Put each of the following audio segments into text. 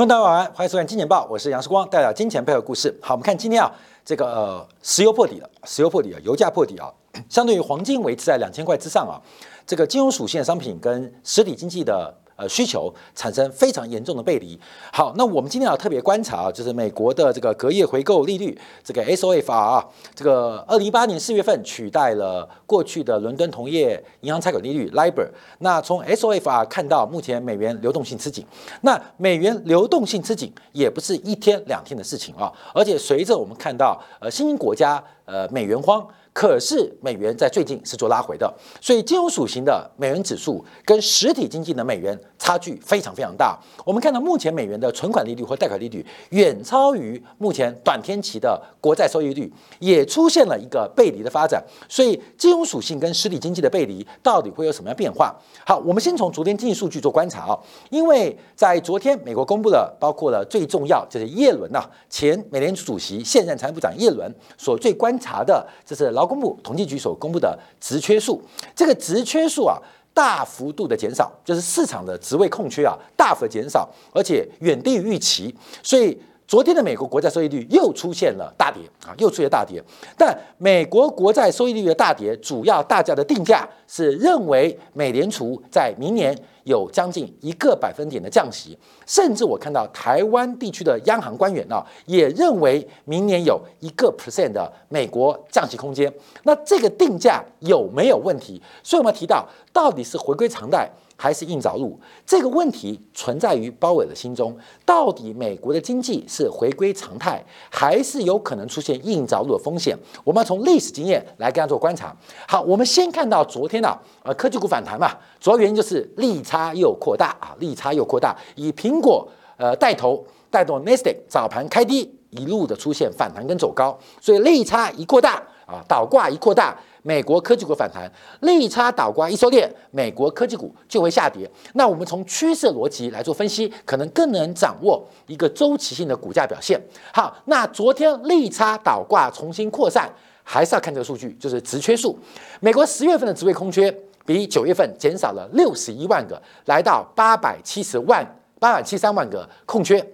观众大家晚安，欢迎收看《金钱报》，我是杨世光，带来金钱背后故事。好，我们看今天啊，这个呃，石油破底了，石油破底了，油价破底啊，相对于黄金维持在两千块之上啊，这个金融属性商品跟实体经济的。呃，需求产生非常严重的背离。好，那我们今天要特别观察，就是美国的这个隔夜回购利率，这个 SOFR 啊，这个二零一八年四月份取代了过去的伦敦同业银行拆款利率 LIBOR。那从 SOFR 看到，目前美元流动性吃紧。那美元流动性吃紧，也不是一天两天的事情啊，而且随着我们看到，呃，新兴国家呃美元荒。可是美元在最近是做拉回的，所以金融属性的美元指数跟实体经济的美元差距非常非常大。我们看到目前美元的存款利率或贷款利率远超于目前短天期的国债收益率，也出现了一个背离的发展。所以金融属性跟实体经济的背离到底会有什么样变化？好，我们先从昨天经济数据做观察啊，因为在昨天美国公布了包括了最重要就是耶伦呐，前美联储主席现任财政部长耶伦所最观察的，这是。劳工部统计局所公布的职缺数，这个职缺数啊，大幅度的减少，就是市场的职位空缺啊，大幅减少，而且远低于预期，所以。昨天的美国国债收益率又出现了大跌啊，又出现大跌。但美国国债收益率的大跌，主要大家的定价是认为美联储在明年有将近一个百分点的降息，甚至我看到台湾地区的央行官员啊，也认为明年有一个 percent 的美国降息空间。那这个定价有没有问题？所以我们提到，到底是回归常态？还是硬着陆这个问题存在于鲍威尔的心中，到底美国的经济是回归常态，还是有可能出现硬着陆的风险？我们要从历史经验来跟他做观察。好，我们先看到昨天啊，呃，科技股反弹嘛，主要原因就是利差又扩大啊，利差又扩大，以苹果呃带头带动 n e s t a q 早盘开低，一路的出现反弹跟走高，所以利差一扩大啊，倒挂一扩大。美国科技股反弹，利差倒挂一收敛，美国科技股就会下跌。那我们从趋势逻辑来做分析，可能更能掌握一个周期性的股价表现。好，那昨天利差倒挂重新扩散，还是要看这个数据，就是职缺数。美国十月份的职位空缺比九月份减少了六十一万个，来到八百七十万八百七十三万个空缺。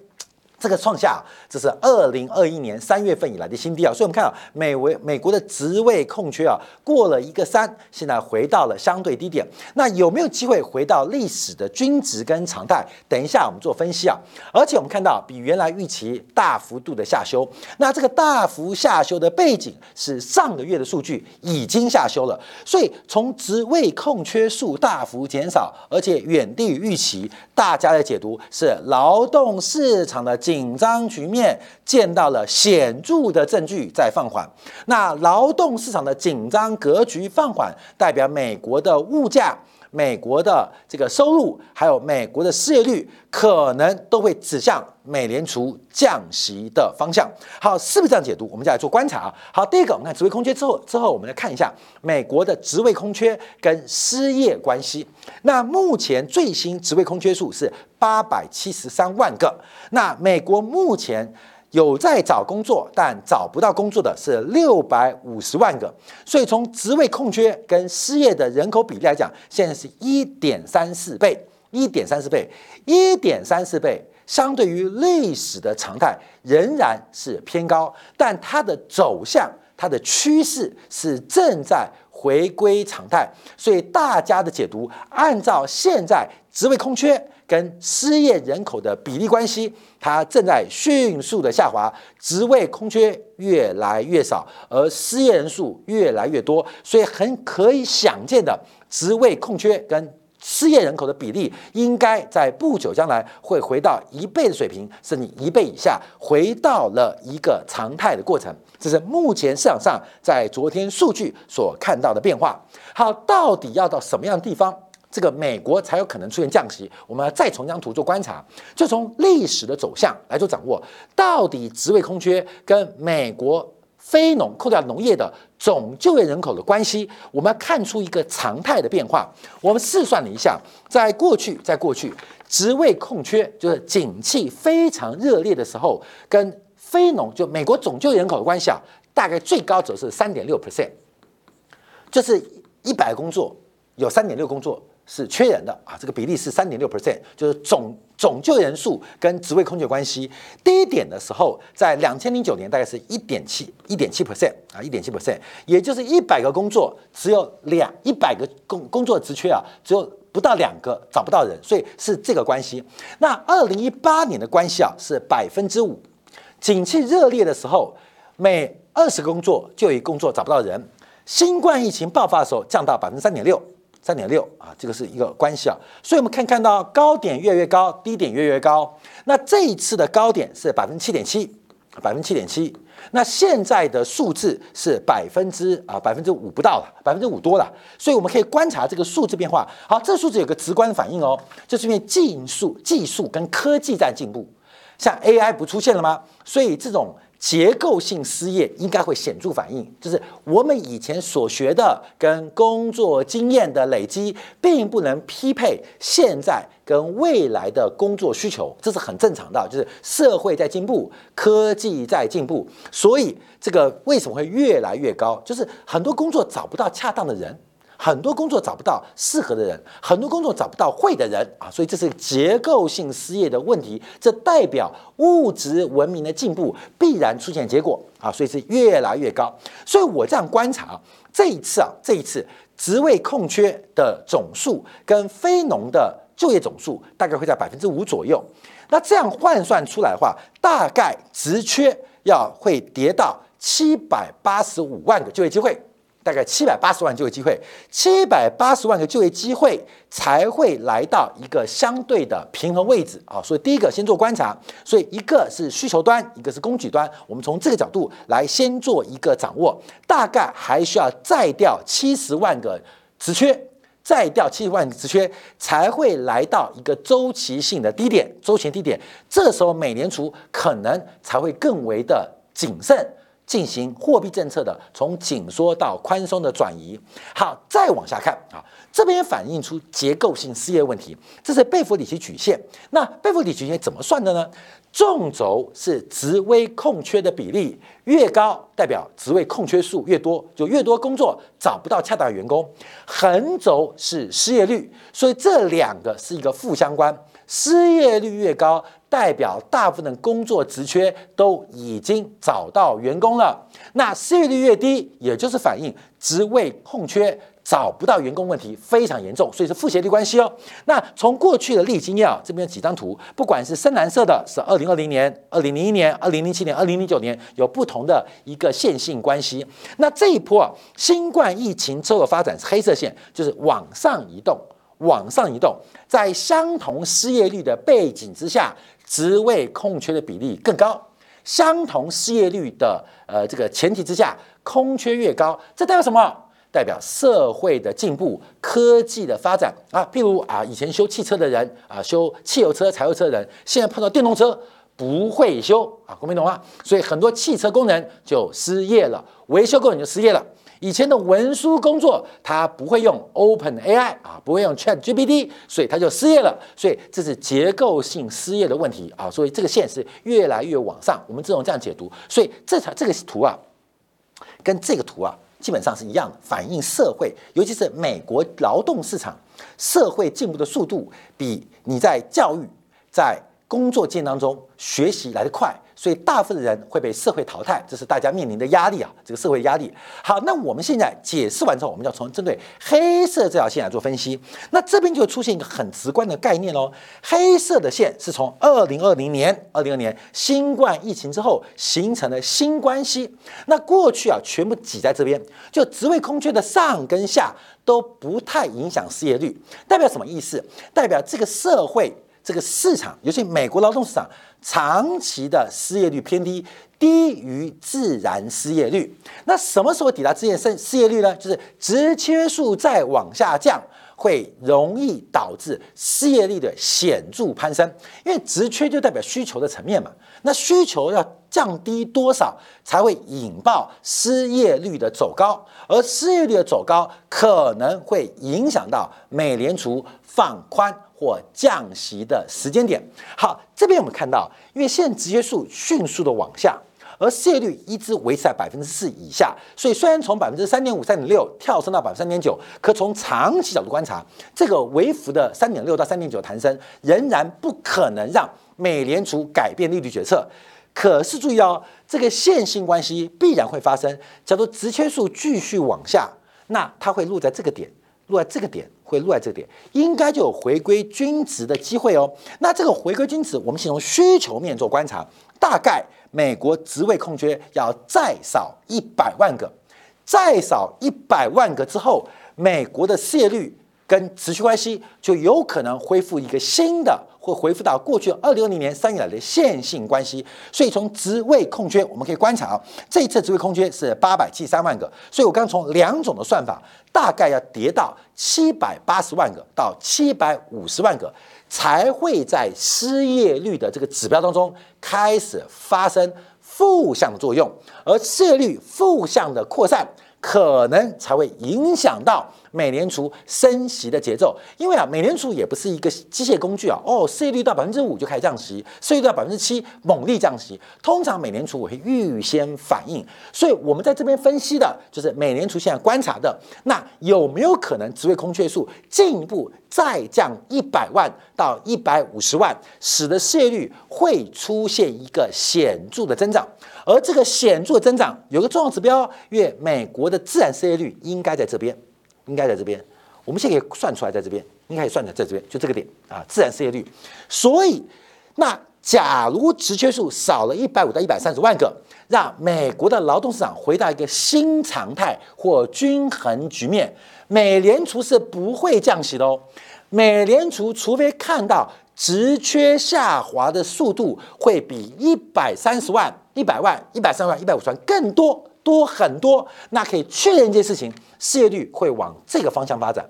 这个创下这是二零二一年三月份以来的新低啊，所以我们看到美维美国的职位空缺啊，过了一个三，现在回到了相对低点。那有没有机会回到历史的均值跟常态？等一下我们做分析啊。而且我们看到比原来预期大幅度的下修，那这个大幅下修的背景是上个月的数据已经下修了，所以从职位空缺数大幅减少，而且远低于预期，大家的解读是劳动市场的。紧张局面见到了显著的证据在放缓，那劳动市场的紧张格局放缓，代表美国的物价、美国的这个收入，还有美国的失业率，可能都会指向美联储降息的方向。好，是不是这样解读？我们再来做观察啊。好，第一个，我们看职位空缺之后，之后我们来看一下美国的职位空缺跟失业关系。那目前最新职位空缺数是。八百七十三万个。那美国目前有在找工作，但找不到工作的是六百五十万个。所以从职位空缺跟失业的人口比例来讲，现在是一点三四倍，一点三四倍，一点三四倍，相对于历史的常态仍然是偏高，但它的走向、它的趋势是正在回归常态。所以大家的解读，按照现在职位空缺。跟失业人口的比例关系，它正在迅速的下滑，职位空缺越来越少，而失业人数越来越多，所以很可以想见的，职位空缺跟失业人口的比例，应该在不久将来会回到一倍的水平，甚至一倍以下，回到了一个常态的过程。这是目前市场上在昨天数据所看到的变化。好，到底要到什么样的地方？这个美国才有可能出现降息，我们再从这张图做观察，就从历史的走向来做掌握，到底职位空缺跟美国非农扣掉农业的总就业人口的关系，我们要看出一个常态的变化。我们试算了一下，在过去，在过去职位空缺就是景气非常热烈的时候，跟非农就美国总就业人口的关系啊，大概最高则是三点六 percent，就是一百工作有三点六工作。是缺人的啊，这个比例是三点六 percent，就是总总就业人数跟职位空缺关系，低点的时候在两千零九年大概是一点七一点七 percent 啊，一点七 percent，也就是一百个工作只有两一百个工工作职缺啊，只有不到两个找不到人，所以是这个关系。那二零一八年的关系啊是百分之五，景气热烈的时候，每二十个工作就有一工作找不到人。新冠疫情爆发的时候，降到百分之三点六，三点六啊，这个是一个关系啊。所以我们可以看到高点越越高，低点越越高。那这一次的高点是百分之七点七，百分之七点七。那现在的数字是百分之啊百分之五不到了，百分之五多了。所以我们可以观察这个数字变化。好，这数字有个直观的反应哦，就是因为技术、技术跟科技在进步，像 AI 不出现了吗？所以这种。结构性失业应该会显著反应，就是我们以前所学的跟工作经验的累积，并不能匹配现在跟未来的工作需求，这是很正常的。就是社会在进步，科技在进步，所以这个为什么会越来越高？就是很多工作找不到恰当的人。很多工作找不到适合的人，很多工作找不到会的人啊，所以这是结构性失业的问题。这代表物质文明的进步必然出现结果啊，所以是越来越高。所以我这样观察，这一次啊，这一次职位空缺的总数跟非农的就业总数大概会在百分之五左右。那这样换算出来的话，大概职缺要会跌到七百八十五万个就业机会。大概七百八十万就业机会，七百八十万个就业机会才会来到一个相对的平衡位置啊！所以第一个先做观察，所以一个是需求端，一个是供给端，我们从这个角度来先做一个掌握。大概还需要再调七十万个职缺，再掉七十万个职缺才会来到一个周期性的低点，周期低点。这时候美联储可能才会更为的谨慎。进行货币政策的从紧缩到宽松的转移。好，再往下看啊，这边反映出结构性失业问题。这是贝弗里奇曲线。那贝弗里奇曲线怎么算的呢？纵轴是职位空缺的比例越高，代表职位空缺数越多，就越多工作找不到恰当的员工。横轴是失业率，所以这两个是一个负相关。失业率越高，代表大部分的工作职缺都已经找到员工了。那失业率越低，也就是反映职位空缺找不到员工问题非常严重，所以是负斜率关系哦。那从过去的历经验啊，这边有几张图，不管是深蓝色的，是二零二零年、二零零一年、二零零七年、二零零九年有不同的一个线性关系。那这一波啊，新冠疫情之后的发展是黑色线，就是往上移动。往上移动，在相同失业率的背景之下，职位空缺的比例更高。相同失业率的呃这个前提之下，空缺越高，这代表什么？代表社会的进步、科技的发展啊。譬如啊，以前修汽车的人啊，修汽油车、柴油车的人，现在碰到电动车不会修啊，公平懂吗？所以很多汽车工人就失业了，维修工人就失业了。以前的文书工作，他不会用 Open AI 啊，不会用 Chat GPT，所以他就失业了。所以这是结构性失业的问题啊。所以这个线是越来越往上。我们只能这样解读，所以这场这个图啊，跟这个图啊基本上是一样的，反映社会，尤其是美国劳动市场社会进步的速度，比你在教育在工作间当中学习来得快。所以大部分的人会被社会淘汰，这是大家面临的压力啊，这个社会压力。好，那我们现在解释完之后，我们要从针对黑色这条线来做分析。那这边就出现一个很直观的概念喽，黑色的线是从二零二零年、二零二年新冠疫情之后形成的新关系。那过去啊，全部挤在这边，就职位空缺的上跟下都不太影响失业率，代表什么意思？代表这个社会。这个市场，尤其美国劳动市场，长期的失业率偏低，低于自然失业率。那什么时候抵达自然失失业率呢？就是职缺数再往下降，会容易导致失业率的显著攀升。因为职缺就代表需求的层面嘛，那需求要降低多少才会引爆失业率的走高？而失业率的走高可能会影响到美联储放宽。或降息的时间点。好，这边我们看到，因为现在职业数迅速的往下，而失业率一直维持在百分之四以下。所以虽然从百分之三点五、三点六跳升到百分之三点九，可从长期角度观察，这个微幅的三点六到三点九弹升，仍然不可能让美联储改变利率决策。可是注意哦，这个线性关系必然会发生。假如直缺数继续往下，那它会落在这个点，落在这个点，会落在这点，应该就有回归均值的机会哦。那这个回归均值，我们先从需求面做观察，大概美国职位空缺要再少一百万个，再少一百万个之后，美国的失业率。跟持续关系就有可能恢复一个新的，会恢复到过去二零二零年三月来的线性关系。所以从职位空缺，我们可以观察啊，这一次职位空缺是八百七十三万个。所以我刚从两种的算法，大概要跌到七百八十万个到七百五十万个，才会在失业率的这个指标当中开始发生负向作用，而失业率负向的扩散。可能才会影响到美联储升息的节奏，因为啊，美联储也不是一个机械工具啊。哦，失业率到百分之五就开始降息，失业率到百分之七猛力降息。通常美联储我会预先反应，所以我们在这边分析的就是美联储现在观察的，那有没有可能职位空缺数进一步再降一百万到一百五十万，使得失业率会出现一个显著的增长？而这个显著增长有个重要指标，因为美国的自然失业率应该在这边，应该在这边。我们现在可以算出来，在这边应该可以算在在这边，就这个点啊，自然失业率。所以，那假如职缺数少了一百五到一百三十万个，让美国的劳动市场回到一个新常态或均衡局面，美联储是不会降息的哦。美联储除非看到职缺下滑的速度会比一百三十万。一百万、一百三万、一百五十万，更多多很多，那可以确认一件事情：失业率会往这个方向发展。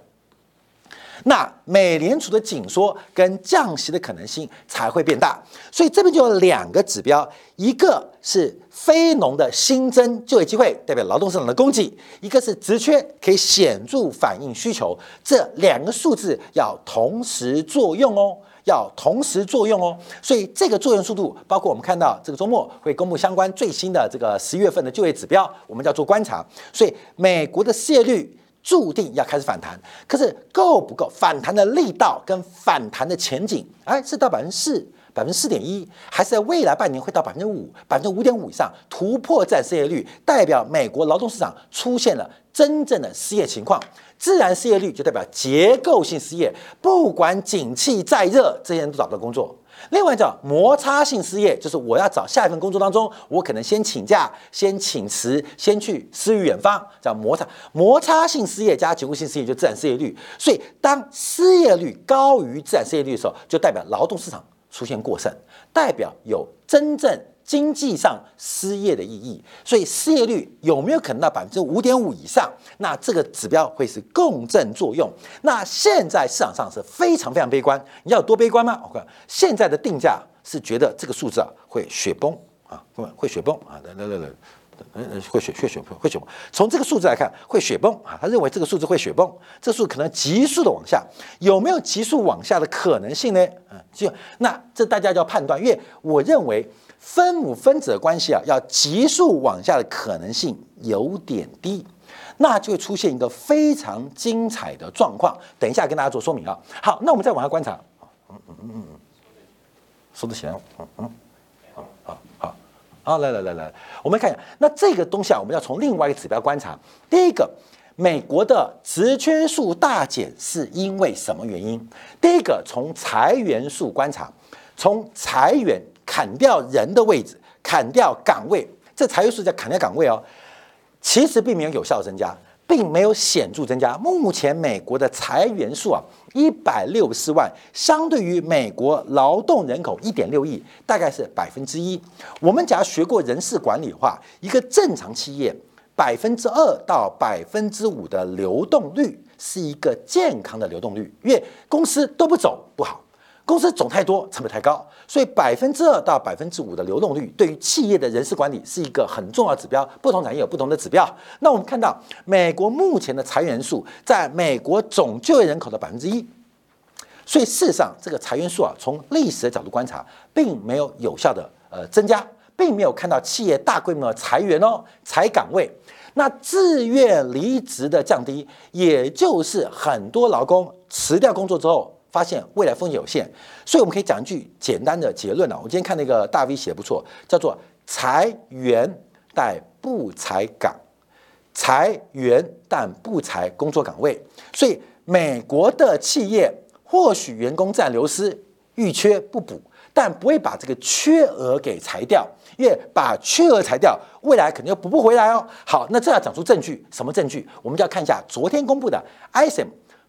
那美联储的紧缩跟降息的可能性才会变大。所以这边就有两个指标：一个是非农的新增就业机会，代表劳动市场的供给；一个是职缺，可以显著反映需求。这两个数字要同时作用哦。要同时作用哦，所以这个作用速度，包括我们看到这个周末会公布相关最新的这个十一月份的就业指标，我们叫做观察。所以美国的失业率注定要开始反弹，可是够不够？反弹的力道跟反弹的前景，哎，是到百分之四、百分之四点一，还是在未来半年会到百分之五、百分之五点五以上突破占失业率，代表美国劳动市场出现了真正的失业情况。自然失业率就代表结构性失业，不管景气再热，这些人都找不到工作。另外叫摩擦性失业，就是我要找下一份工作当中，我可能先请假、先请辞、先去诗与远方，叫摩擦。摩擦性失业加结构性失业就自然失业率。所以当失业率高于自然失业率的时候，就代表劳动市场出现过剩，代表有真正。经济上失业的意义，所以失业率有没有可能到百分之五点五以上？那这个指标会是共振作用。那现在市场上是非常非常悲观，你要多悲观吗？我看现在的定价是觉得这个数字啊会雪崩啊，会雪崩啊，来来来来，嗯会雪会雪会雪崩。从这个数字来看会雪崩啊，他认为这个数字会雪崩，这数可能急速的往下，有没有急速往下的可能性呢？嗯，就那这大家就要判断，因为我认为。分母分子的关系啊，要急速往下的可能性有点低，那就会出现一个非常精彩的状况。等一下跟大家做说明啊。好，那我们再往下观察。嗯嗯嗯嗯，收得起来。嗯嗯，啊，来来来来，我们看一下。那这个东西啊，我们要从另外一个指标观察。第一个，美国的职缺数大减是因为什么原因？第一个，从裁员数观察，从裁员。砍掉人的位置，砍掉岗位，这裁员数叫砍掉岗位哦。其实并没有有效增加，并没有显著增加。目前美国的裁员数啊，一百六十万，相对于美国劳动人口一点六亿，大概是百分之一。我们假如学过人事管理的话，一个正常企业百分之二到百分之五的流动率是一个健康的流动率，因为公司都不走不好。公司总太多，成本太高，所以百分之二到百分之五的流动率对于企业的人事管理是一个很重要指标。不同产业有不同的指标。那我们看到美国目前的裁员数在美国总就业人口的百分之一，所以事实上这个裁员数啊，从历史的角度观察，并没有有效的呃增加，并没有看到企业大规模裁员哦，裁岗位。那自愿离职的降低，也就是很多劳工辞掉工作之后，发现未来风险有限，所以我们可以讲一句简单的结论啊。我今天看那个大 V 写的不错，叫做裁员但不裁岗，裁员但不裁工作岗位。所以美国的企业或许员工占流失，遇缺不补，但不会把这个缺额给裁掉。因为把缺额裁掉，未来肯定又补不回来哦。好，那这要讲出证据，什么证据？我们就要看一下昨天公布的 ISM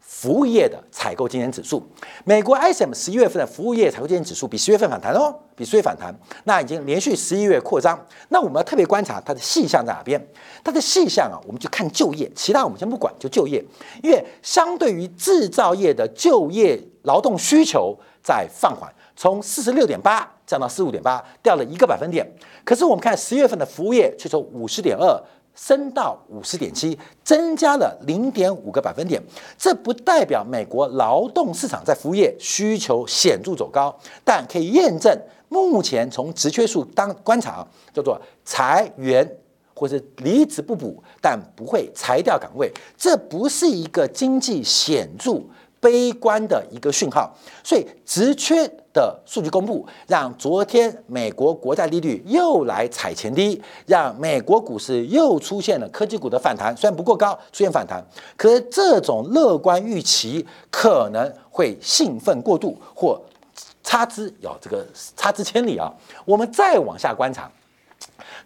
服务业的采购经理指数。美国 ISM 十一月份的服务业采购经理指数比十月份反弹哦，比十月反弹，那已经连续十一月扩张。那我们要特别观察它的细项在哪边？它的细项啊，我们就看就业，其他我们先不管，就就业。因为相对于制造业的就业劳动需求在放缓，从四十六点八。降到四五点八，掉了一个百分点。可是我们看十月份的服务业却从五十点二升到五十点七，增加了零点五个百分点。这不代表美国劳动市场在服务业需求显著走高，但可以验证目前从职缺数当观察，叫做裁员或者离职不补，但不会裁掉岗位。这不是一个经济显著。悲观的一个讯号，所以职缺的数据公布，让昨天美国国债利率又来踩前低，让美国股市又出现了科技股的反弹，虽然不过高，出现反弹，可是这种乐观预期可能会兴奋过度或差之有这个差之千里啊！我们再往下观察。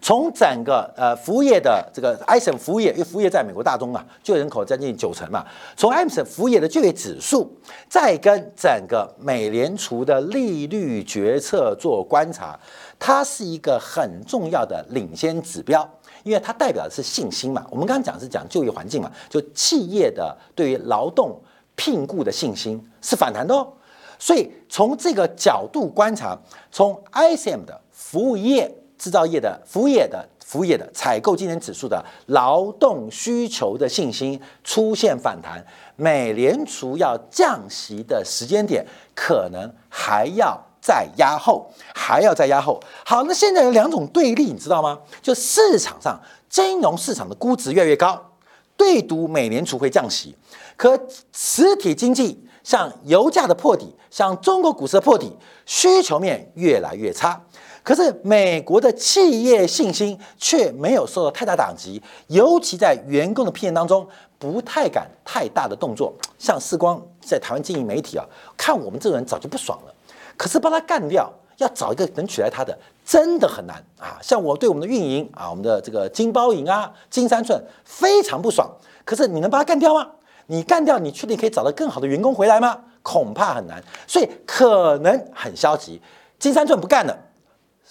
从整个呃服务业的这个 i s m 服务业，因为服务业在美国大中啊，就业人口将近九成嘛。从 i s m 服务业的就业指数，再跟整个美联储的利率决策做观察，它是一个很重要的领先指标，因为它代表的是信心嘛。我们刚刚讲是讲就业环境嘛，就企业的对于劳动聘雇的信心是反弹的哦。所以从这个角度观察，从 i s m 的服务业。制造业的、服务业的、服务业的采购经理指数的劳动需求的信心出现反弹，美联储要降息的时间点可能还要再压后，还要再压后。好，那现在有两种对立，你知道吗？就市场上金融市场的估值越来越高，对赌美联储会降息，可实体经济像油价的破底，像中国股市的破底，需求面越来越差。可是美国的企业信心却没有受到太大打击，尤其在员工的批评当中，不太敢太大的动作。像世光在台湾经营媒体啊，看我们这种人早就不爽了。可是把他干掉，要找一个能取代他的，真的很难啊。像我对我们的运营啊，我们的这个金包银啊、金三寸非常不爽。可是你能把他干掉吗？你干掉，你确定可以找到更好的员工回来吗？恐怕很难。所以可能很消极，金三寸不干了。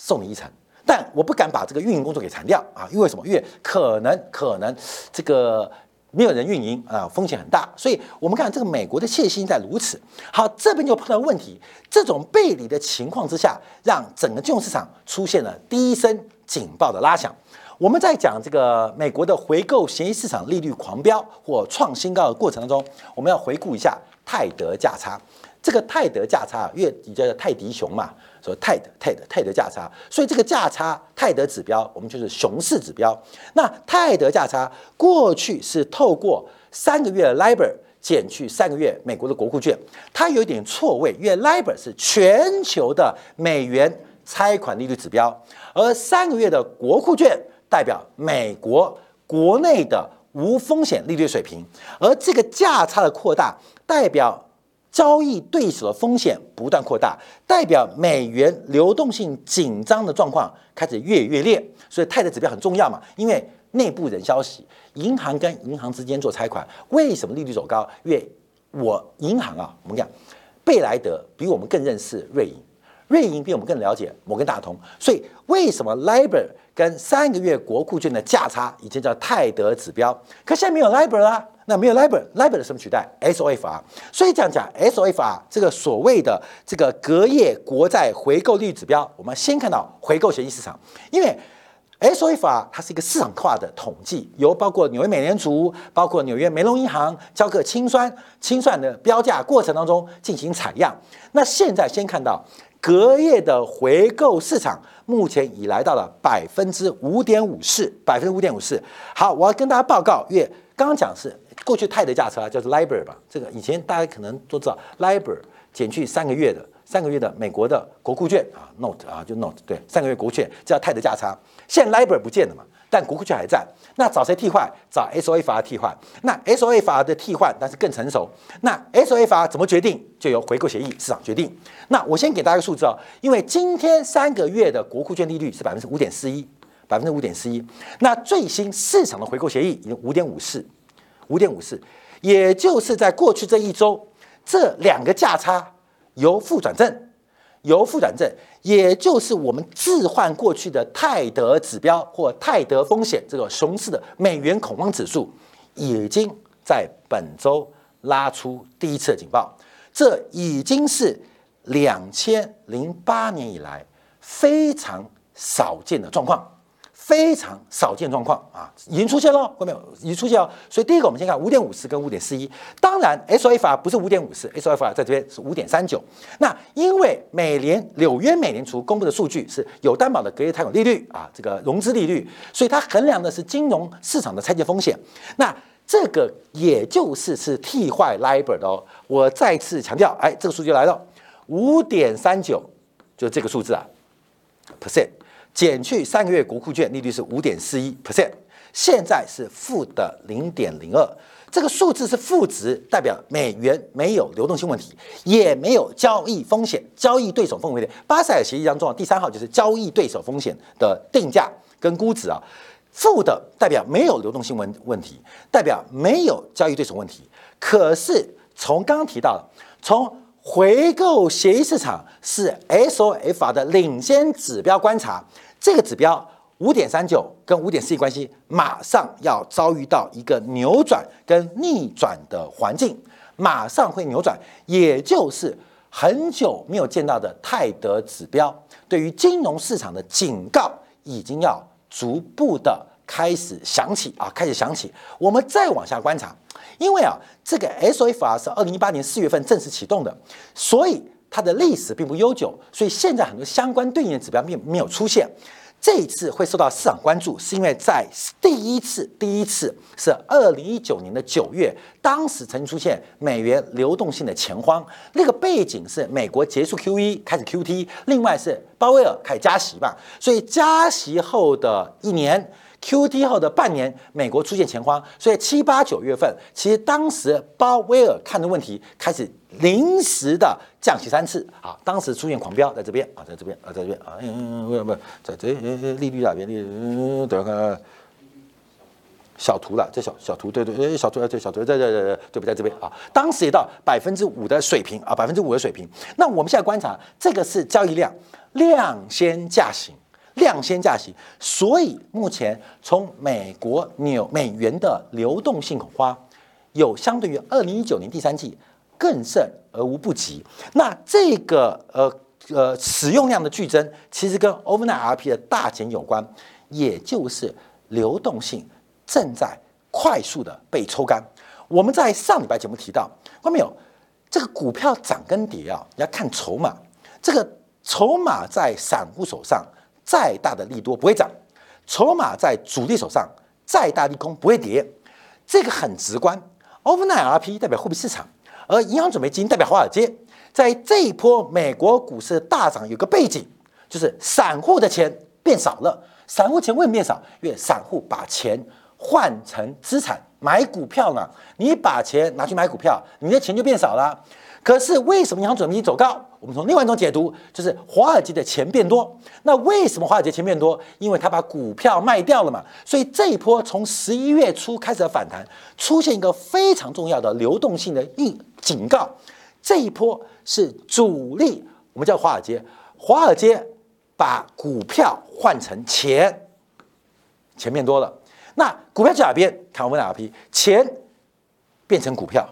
送你一程，但我不敢把这个运营工作给裁掉啊！因为什么？因为可能可能这个没有人运营啊，风险很大。所以我们看这个美国的信心在如此好，这边就碰到问题。这种背离的情况之下，让整个金融市场出现了第一声警报的拉响。我们在讲这个美国的回购协议市场利率狂飙或创新高的过程当中，我们要回顾一下泰德价差。这个泰德价差，越你叫泰迪熊嘛。说泰德泰德泰德价差，所以这个价差泰德指标，我们就是熊市指标。那泰德价差过去是透过三个月的 LIBOR 减去三个月美国的国库券，它有一点错位，因为 LIBOR 是全球的美元拆款利率指标，而三个月的国库券代表美国国内的无风险利率水平，而这个价差的扩大代表。交易对手的风险不断扩大，代表美元流动性紧张的状况开始越越烈，所以泰德指标很重要嘛。因为内部人消息，银行跟银行之间做拆款，为什么利率走高？因为我银行啊，我们讲贝莱德比我们更认识瑞银，瑞银比我们更了解摩根大通，所以为什么 LIBOR 跟三个月国库券的价差以前叫泰德指标？可现在没有 LIBOR 了。那没有 LIBOR，LIBOR 什么取代？SOFR。所以这样讲，SOFR 这个所谓的这个隔夜国债回购率指标，我们先看到回购协议市场，因为 SOFR 它是一个市场化的统计，由包括纽约美联储、包括纽约梅隆银行交割清算清算的标价过程当中进行采样。那现在先看到隔夜的回购市场目前已来到了百分之五点五四，百分之五点五四。好，我要跟大家报告，因为刚刚讲是过去泰德价差叫做 LIBOR 吧，这个以前大家可能都知道 LIBOR 减去三个月的三个月的美国的国库券啊，Note 啊就 Note 对，三个月国库券叫泰德价差，现在 LIBOR 不见了嘛。但国库券还在，那找谁替换？找 S O F R 替换。那 S O F R 的替换，但是更成熟。那 S O F R 怎么决定？就由回购协议市场决定。那我先给大家个数字哦，因为今天三个月的国库券利率是百分之五点四一，百分之五点四一。那最新市场的回购协议已经五点五四，五点五四，也就是在过去这一周，这两个价差由负转正。由负转正，也就是我们置换过去的泰德指标或泰德风险这个熊市的美元恐慌指数，已经在本周拉出第一次警报，这已经是两千零八年以来非常少见的状况。非常少见状况啊，已经出现了，有没有？已经出现了。所以第一个，我们先看五点五四跟五点四一。当然，S O F R 不是五点五四，S O F R 在这边是五点三九。那因为美联纽约美联储公布的数据是有担保的隔夜贷款利率啊，这个融资利率，所以它衡量的是金融市场的拆借风险。那这个也就是是替换 LIBOR 的哦。我再次强调，哎，这个数据来了，五点三九，就这个数字啊，percent。减去三个月国库券利率是五点四一 percent，现在是负的零点零二，这个数字是负值，代表美元没有流动性问题，也没有交易风险，交易对手风险。巴塞尔协议当中啊，第三号就是交易对手风险的定价跟估值啊，负的代表没有流动性问问题，代表没有交易对手问题。可是从刚刚提到的，从回购协议市场是 S O F R 的领先指标，观察。这个指标五点三九跟五点四一关系，马上要遭遇到一个扭转跟逆转的环境，马上会扭转，也就是很久没有见到的泰德指标。对于金融市场的警告，已经要逐步的开始响起啊，开始响起。我们再往下观察。因为啊，这个 S O F R 是二零一八年四月份正式启动的，所以它的历史并不悠久，所以现在很多相关对应的指标并没有出现。这一次会受到市场关注，是因为在第一次，第一次是二零一九年的九月，当时曾经出现美元流动性的钱荒，那个背景是美国结束 Q E 开始 Q T，另外是鲍威尔开始加息吧，所以加息后的一年。Q T 后的半年，美国出现钱荒，所以七八九月份，其实当时鲍威尔看的问题开始临时的降息三次啊，当时出现狂飙在这边啊，在这边啊，在这边啊，嗯嗯，不不，在这利率那边，利率等下看小图了，这小小图，对对，哎，小图啊，对小图在在在对不在这边啊？当时也到百分之五的水平啊，百分之五的水平。那我们现在观察，这个是交易量量先价行。量先价息，所以目前从美国纽美元的流动性恐慌，有相对于二零一九年第三季更甚而无不及。那这个呃呃使用量的剧增，其实跟 overnight RP 的大减有关，也就是流动性正在快速的被抽干。我们在上礼拜节目提到，看到没有？这个股票涨跟跌啊，要看筹码。这个筹码在散户手上。再大的利多不会涨，筹码在主力手上，再大利空不会跌，这个很直观。Overnight RP 代表货币市场，而银行准备金代表华尔街。在这一波美国股市大涨，有个背景就是散户的钱变少了。散户钱为什么变少？因为散户把钱换成资产买股票呢？你把钱拿去买股票，你的钱就变少了。可是为什么银行准备金走高？我们从另外一种解读，就是华尔街的钱变多。那为什么华尔街钱变多？因为他把股票卖掉了嘛。所以这一波从十一月初开始的反弹，出现一个非常重要的流动性的预警告。这一波是主力，我们叫华尔街，华尔街把股票换成钱，钱变多了。那股票在哪边？看我们哪批钱变成股票。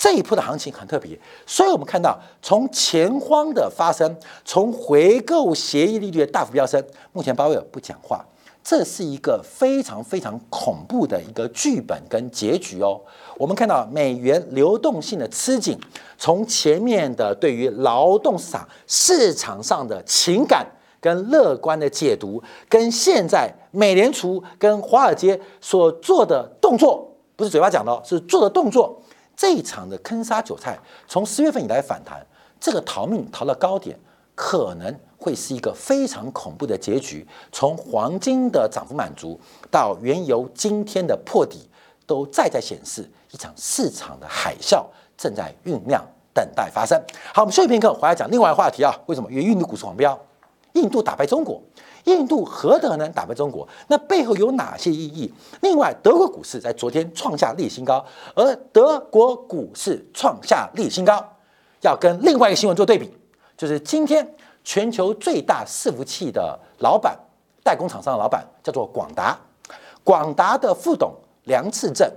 这一波的行情很特别，所以我们看到从钱荒的发生，从回购协议利率的大幅飙升，目前鲍威尔不讲话，这是一个非常非常恐怖的一个剧本跟结局哦。我们看到美元流动性的吃紧，从前面的对于劳动市场市场上的情感跟乐观的解读，跟现在美联储跟华尔街所做的动作，不是嘴巴讲的，是做的动作。这一场的坑杀韭菜，从十月份以来反弹，这个逃命逃到高点，可能会是一个非常恐怖的结局。从黄金的涨幅满足到原油今天的破底，都再在显示一场市场的海啸正在酝酿，等待发生。好，我们休息片刻，回来讲另外一个话题啊。为什么？因为印度股市狂飙，印度打败中国。印度何德能打败中国？那背后有哪些意义？另外，德国股市在昨天创下历史新高，而德国股市创下历史新高，要跟另外一个新闻做对比，就是今天全球最大伺服器的老板、代工厂商的老板叫做广达，广达的副董梁次正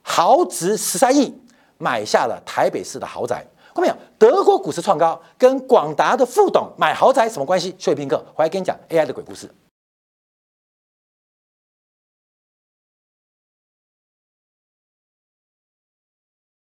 豪值十三亿买下了台北市的豪宅。没有？德国股市创高，跟广达的副董买豪宅什么关系？休息片刻，回来跟你讲 AI 的鬼故事。